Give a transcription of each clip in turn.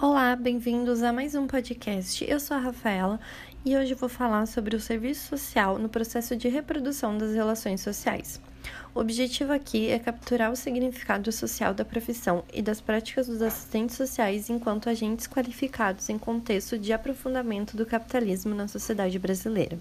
Olá, bem-vindos a mais um podcast. Eu sou a Rafaela e hoje vou falar sobre o serviço social no processo de reprodução das relações sociais. O objetivo aqui é capturar o significado social da profissão e das práticas dos assistentes sociais enquanto agentes qualificados em contexto de aprofundamento do capitalismo na sociedade brasileira.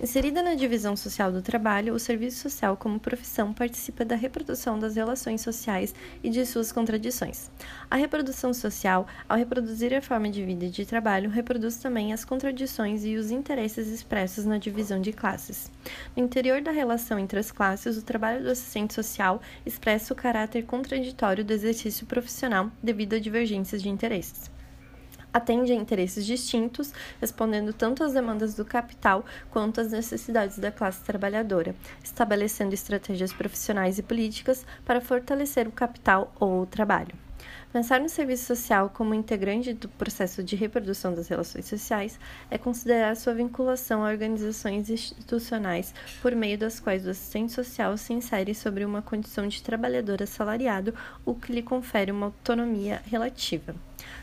Inserida na divisão social do trabalho, o serviço social como profissão participa da reprodução das relações sociais e de suas contradições. A reprodução social, ao reproduzir a forma de vida e de trabalho, reproduz também as contradições e os interesses expressos na divisão de classes. No interior da relação entre as classes, o trabalho do assistente social expressa o caráter contraditório do exercício profissional devido a divergências de interesses atende a interesses distintos, respondendo tanto às demandas do capital quanto às necessidades da classe trabalhadora, estabelecendo estratégias profissionais e políticas para fortalecer o capital ou o trabalho. Pensar no serviço social como integrante do processo de reprodução das relações sociais é considerar sua vinculação a organizações institucionais por meio das quais o assistente social se insere sobre uma condição de trabalhador assalariado, o que lhe confere uma autonomia relativa.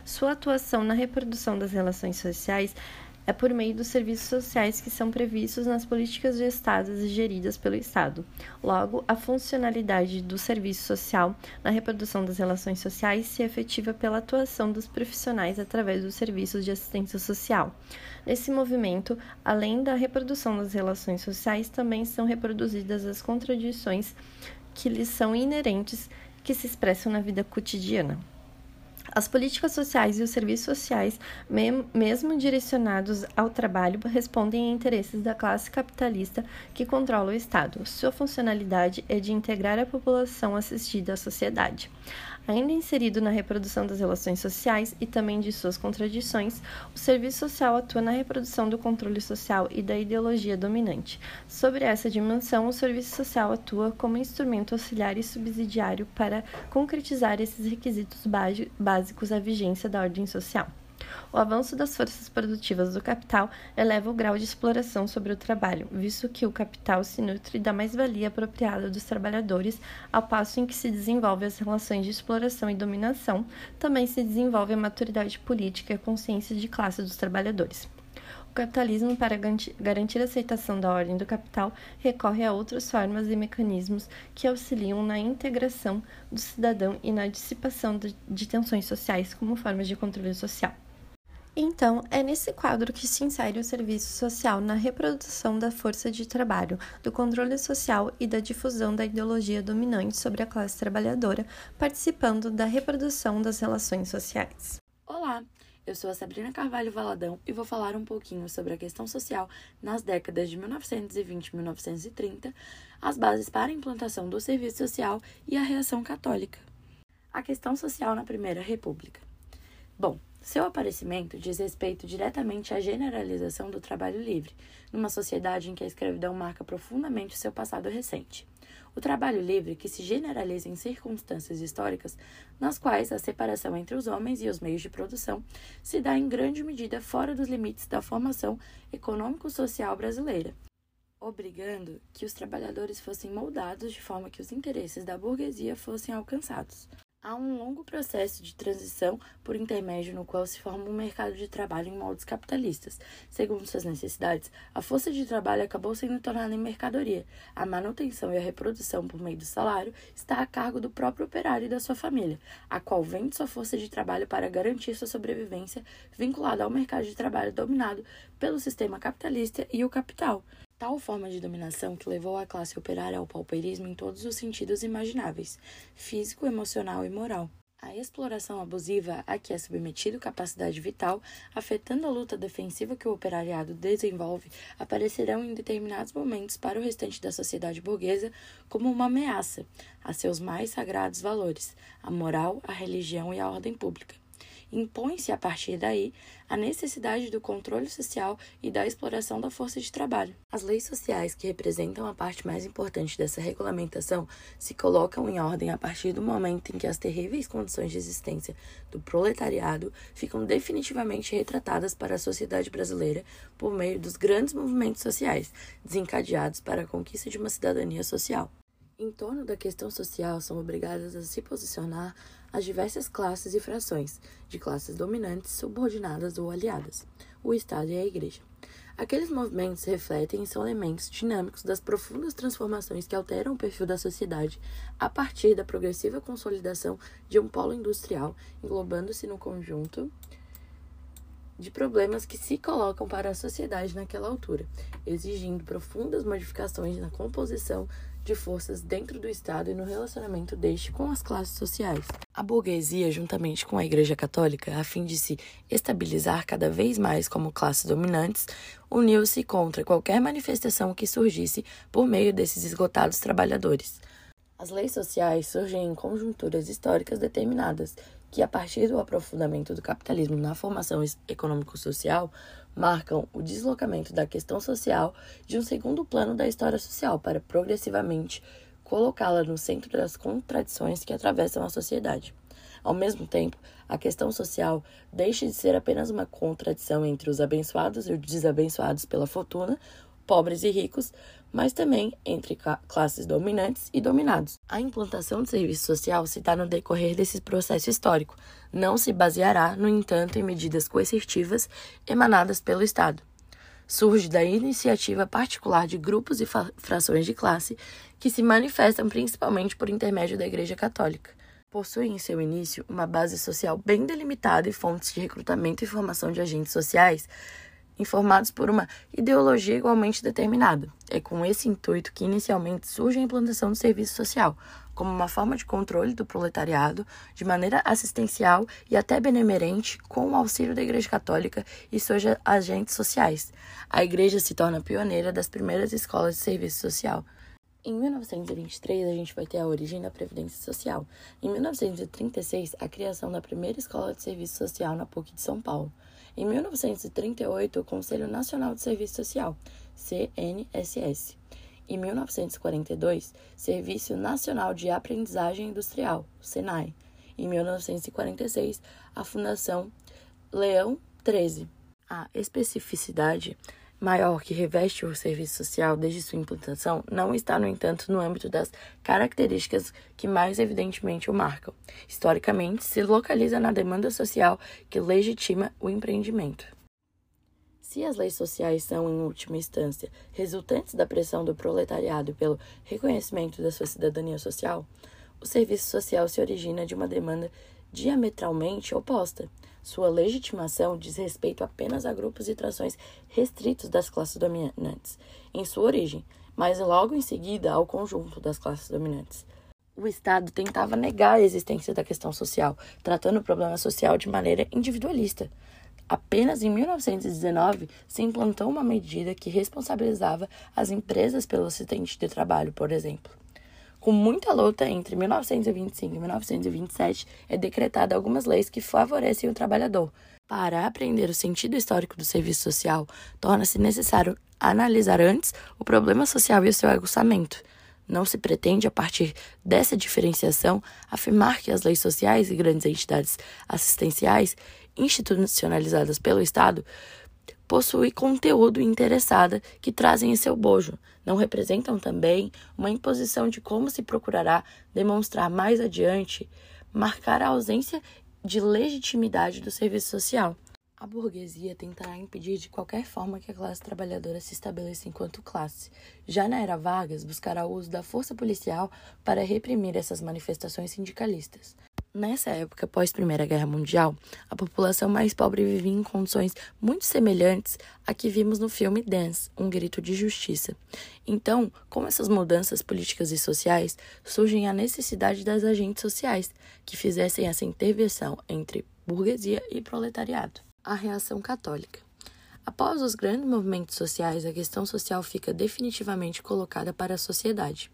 Sua atuação na reprodução das relações sociais é por meio dos serviços sociais que são previstos nas políticas gestadas e geridas pelo Estado. Logo, a funcionalidade do serviço social na reprodução das relações sociais se efetiva pela atuação dos profissionais através dos serviços de assistência social. Nesse movimento, além da reprodução das relações sociais, também são reproduzidas as contradições que lhes são inerentes que se expressam na vida cotidiana. As políticas sociais e os serviços sociais, mesmo direcionados ao trabalho, respondem a interesses da classe capitalista que controla o Estado. Sua funcionalidade é de integrar a população assistida à sociedade. Ainda inserido na reprodução das relações sociais e também de suas contradições, o serviço social atua na reprodução do controle social e da ideologia dominante. Sobre essa dimensão, o serviço social atua como instrumento auxiliar e subsidiário para concretizar esses requisitos básicos à vigência da ordem social. O avanço das forças produtivas do capital eleva o grau de exploração sobre o trabalho, visto que o capital se nutre da mais-valia apropriada dos trabalhadores, ao passo em que se desenvolve as relações de exploração e dominação, também se desenvolve a maturidade política e a consciência de classe dos trabalhadores. O capitalismo, para garantir a aceitação da ordem do capital, recorre a outras formas e mecanismos que auxiliam na integração do cidadão e na dissipação de tensões sociais como formas de controle social. Então, é nesse quadro que se insere o serviço social na reprodução da força de trabalho, do controle social e da difusão da ideologia dominante sobre a classe trabalhadora, participando da reprodução das relações sociais. Olá, eu sou a Sabrina Carvalho Valadão e vou falar um pouquinho sobre a questão social nas décadas de 1920 e 1930, as bases para a implantação do serviço social e a reação católica. A questão social na Primeira República. Bom, seu aparecimento diz respeito diretamente à generalização do trabalho livre, numa sociedade em que a escravidão marca profundamente o seu passado recente. O trabalho livre que se generaliza em circunstâncias históricas nas quais a separação entre os homens e os meios de produção se dá em grande medida fora dos limites da formação econômico-social brasileira, obrigando que os trabalhadores fossem moldados de forma que os interesses da burguesia fossem alcançados. Há um longo processo de transição por intermédio no qual se forma um mercado de trabalho em moldes capitalistas. Segundo suas necessidades, a força de trabalho acabou sendo tornada em mercadoria. A manutenção e a reprodução por meio do salário está a cargo do próprio operário e da sua família, a qual vende sua força de trabalho para garantir sua sobrevivência vinculada ao mercado de trabalho dominado pelo sistema capitalista e o capital. Tal forma de dominação que levou a classe operária ao pauperismo em todos os sentidos imagináveis, físico, emocional e moral. A exploração abusiva a que é submetido capacidade vital, afetando a luta defensiva que o operariado desenvolve, aparecerão em determinados momentos para o restante da sociedade burguesa como uma ameaça a seus mais sagrados valores, a moral, a religião e a ordem pública impõe-se a partir daí a necessidade do controle social e da exploração da força de trabalho. As leis sociais, que representam a parte mais importante dessa regulamentação, se colocam em ordem a partir do momento em que as terríveis condições de existência do proletariado ficam definitivamente retratadas para a sociedade brasileira por meio dos grandes movimentos sociais desencadeados para a conquista de uma cidadania social. Em torno da questão social, são obrigadas a se posicionar as diversas classes e frações, de classes dominantes, subordinadas ou aliadas, o Estado e a Igreja. Aqueles movimentos refletem e são elementos dinâmicos das profundas transformações que alteram o perfil da sociedade a partir da progressiva consolidação de um polo industrial, englobando-se no conjunto de problemas que se colocam para a sociedade naquela altura, exigindo profundas modificações na composição de forças dentro do Estado e no relacionamento deste com as classes sociais. A burguesia, juntamente com a Igreja Católica, a fim de se estabilizar cada vez mais como classes dominantes, uniu-se contra qualquer manifestação que surgisse por meio desses esgotados trabalhadores. As leis sociais surgem em conjunturas históricas determinadas, que, a partir do aprofundamento do capitalismo na formação econômico-social, marcam o deslocamento da questão social de um segundo plano da história social para progressivamente colocá-la no centro das contradições que atravessam a sociedade. Ao mesmo tempo, a questão social deixa de ser apenas uma contradição entre os abençoados e os desabençoados pela fortuna, pobres e ricos, mas também entre classes dominantes e dominados. A implantação do serviço social se dá no decorrer desse processo histórico. Não se baseará, no entanto, em medidas coercitivas emanadas pelo Estado. Surge da iniciativa particular de grupos e frações de classe que se manifestam principalmente por intermédio da Igreja Católica. Possui em seu início uma base social bem delimitada e fontes de recrutamento e formação de agentes sociais informados por uma ideologia igualmente determinada. É com esse intuito que inicialmente surge a implantação do serviço social, como uma forma de controle do proletariado, de maneira assistencial e até benemerente, com o auxílio da Igreja Católica e seus agentes sociais. A Igreja se torna pioneira das primeiras escolas de serviço social. Em 1923, a gente vai ter a origem da Previdência Social. Em 1936, a criação da primeira escola de serviço social na PUC de São Paulo. Em 1938, o Conselho Nacional de Serviço Social, CNSS. Em 1942, Serviço Nacional de Aprendizagem Industrial, SENAI. Em 1946, a Fundação Leão 13. A especificidade maior que reveste o serviço social desde sua implantação não está, no entanto, no âmbito das características que mais evidentemente o marcam. Historicamente, se localiza na demanda social que legitima o empreendimento. Se as leis sociais são, em última instância, resultantes da pressão do proletariado pelo reconhecimento da sua cidadania social, o serviço social se origina de uma demanda diametralmente oposta. Sua legitimação diz respeito apenas a grupos e trações restritos das classes dominantes, em sua origem, mas logo em seguida ao conjunto das classes dominantes. O Estado tentava negar a existência da questão social, tratando o problema social de maneira individualista. Apenas em 1919 se implantou uma medida que responsabilizava as empresas pelo acidente de trabalho, por exemplo. Com muita luta entre 1925 e 1927, é decretada algumas leis que favorecem o trabalhador. Para aprender o sentido histórico do serviço social, torna-se necessário analisar antes o problema social e o seu aguçamento. Não se pretende, a partir dessa diferenciação, afirmar que as leis sociais e grandes entidades assistenciais, institucionalizadas pelo Estado, possui conteúdo interessada que trazem em seu bojo. Não representam também uma imposição de como se procurará demonstrar mais adiante, marcar a ausência de legitimidade do serviço social. A burguesia tentará impedir de qualquer forma que a classe trabalhadora se estabeleça enquanto classe. Já na era Vargas, buscará o uso da força policial para reprimir essas manifestações sindicalistas. Nessa época, pós Primeira Guerra Mundial, a população mais pobre vivia em condições muito semelhantes a que vimos no filme Dance, Um Grito de Justiça. Então, com essas mudanças políticas e sociais, surge a necessidade das agentes sociais que fizessem essa intervenção entre burguesia e proletariado. A reação católica. Após os grandes movimentos sociais, a questão social fica definitivamente colocada para a sociedade.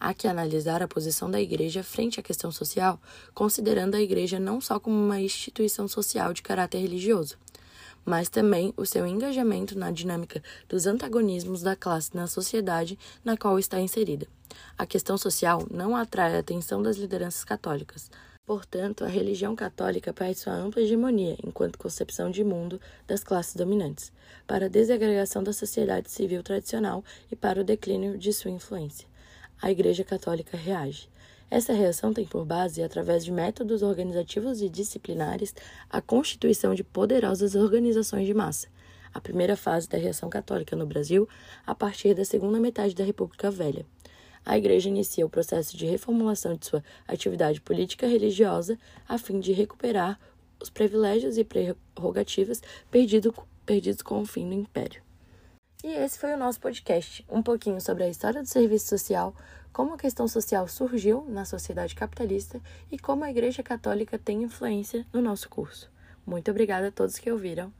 Há que analisar a posição da Igreja frente à questão social, considerando a Igreja não só como uma instituição social de caráter religioso, mas também o seu engajamento na dinâmica dos antagonismos da classe na sociedade na qual está inserida. A questão social não atrai a atenção das lideranças católicas. Portanto, a religião católica perde sua ampla hegemonia enquanto concepção de mundo das classes dominantes, para a desagregação da sociedade civil tradicional e para o declínio de sua influência a Igreja Católica reage. Essa reação tem por base, através de métodos organizativos e disciplinares, a constituição de poderosas organizações de massa, a primeira fase da reação católica no Brasil, a partir da segunda metade da República Velha. A Igreja inicia o processo de reformulação de sua atividade política religiosa a fim de recuperar os privilégios e prerrogativas perdido, perdidos com o fim do Império. E esse foi o nosso podcast, um pouquinho sobre a história do serviço social, como a questão social surgiu na sociedade capitalista e como a Igreja Católica tem influência no nosso curso. Muito obrigada a todos que ouviram